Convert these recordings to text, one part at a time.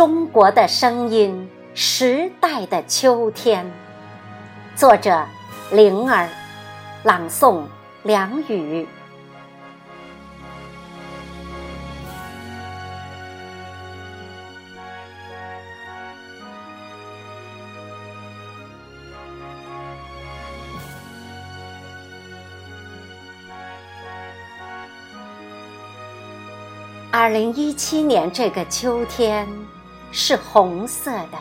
中国的声音，时代的秋天。作者：灵儿，朗诵：梁雨。二零一七年这个秋天，是红色的，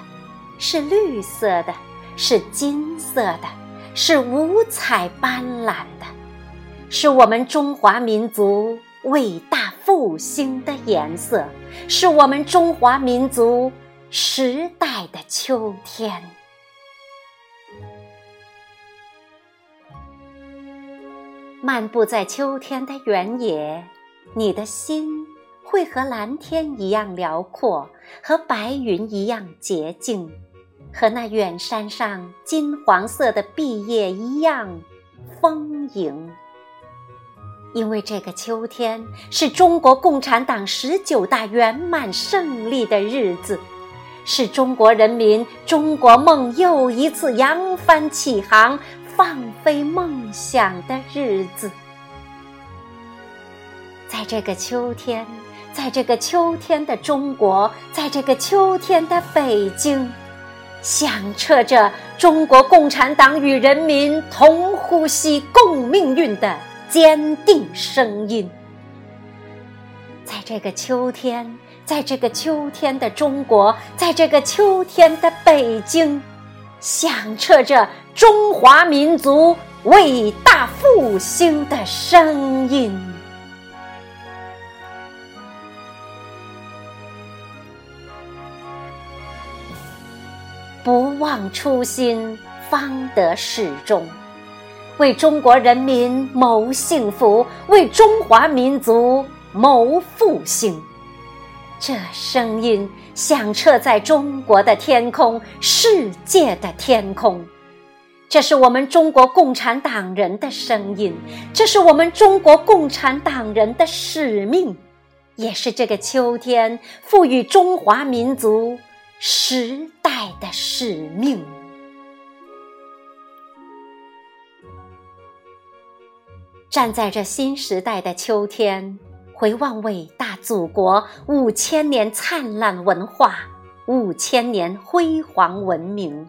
是绿色的，是金色的，是五彩斑斓的，是我们中华民族伟大复兴的颜色，是我们中华民族时代的秋天。漫步在秋天的原野，你的心。会和蓝天一样辽阔，和白云一样洁净，和那远山上金黄色的碧叶一样丰盈。因为这个秋天是中国共产党十九大圆满胜利的日子，是中国人民中国梦又一次扬帆起航、放飞梦想的日子。在这个秋天。在这个秋天的中国，在这个秋天的北京，响彻着中国共产党与人民同呼吸共命运的坚定声音。在这个秋天，在这个秋天的中国，在这个秋天的北京，响彻着中华民族伟大复兴的声音。不忘初心，方得始终。为中国人民谋幸福，为中华民族谋复兴。这声音响彻在中国的天空，世界的天空。这是我们中国共产党人的声音，这是我们中国共产党人的使命，也是这个秋天赋予中华民族。时代的使命，站在这新时代的秋天，回望伟大祖国五千年灿烂文化，五千年辉煌文明；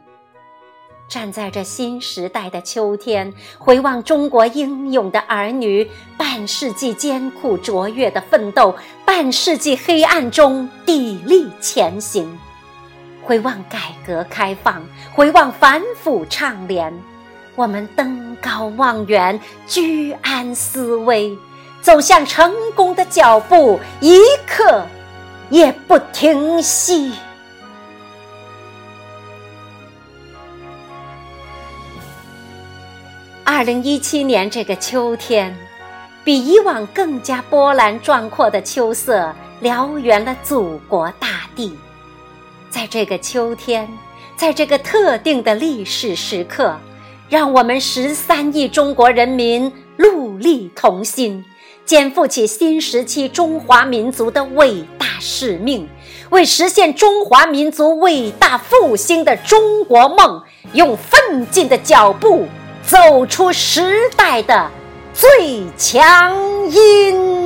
站在这新时代的秋天，回望中国英勇的儿女半世纪艰苦卓越的奋斗，半世纪黑暗中砥砺前行。回望改革开放，回望反腐倡廉，我们登高望远，居安思危，走向成功的脚步一刻也不停息。二零一七年这个秋天，比以往更加波澜壮阔的秋色，燎原了祖国大地。在这个秋天，在这个特定的历史时刻，让我们十三亿中国人民戮力同心，肩负起新时期中华民族的伟大使命，为实现中华民族伟大复兴的中国梦，用奋进的脚步走出时代的最强音。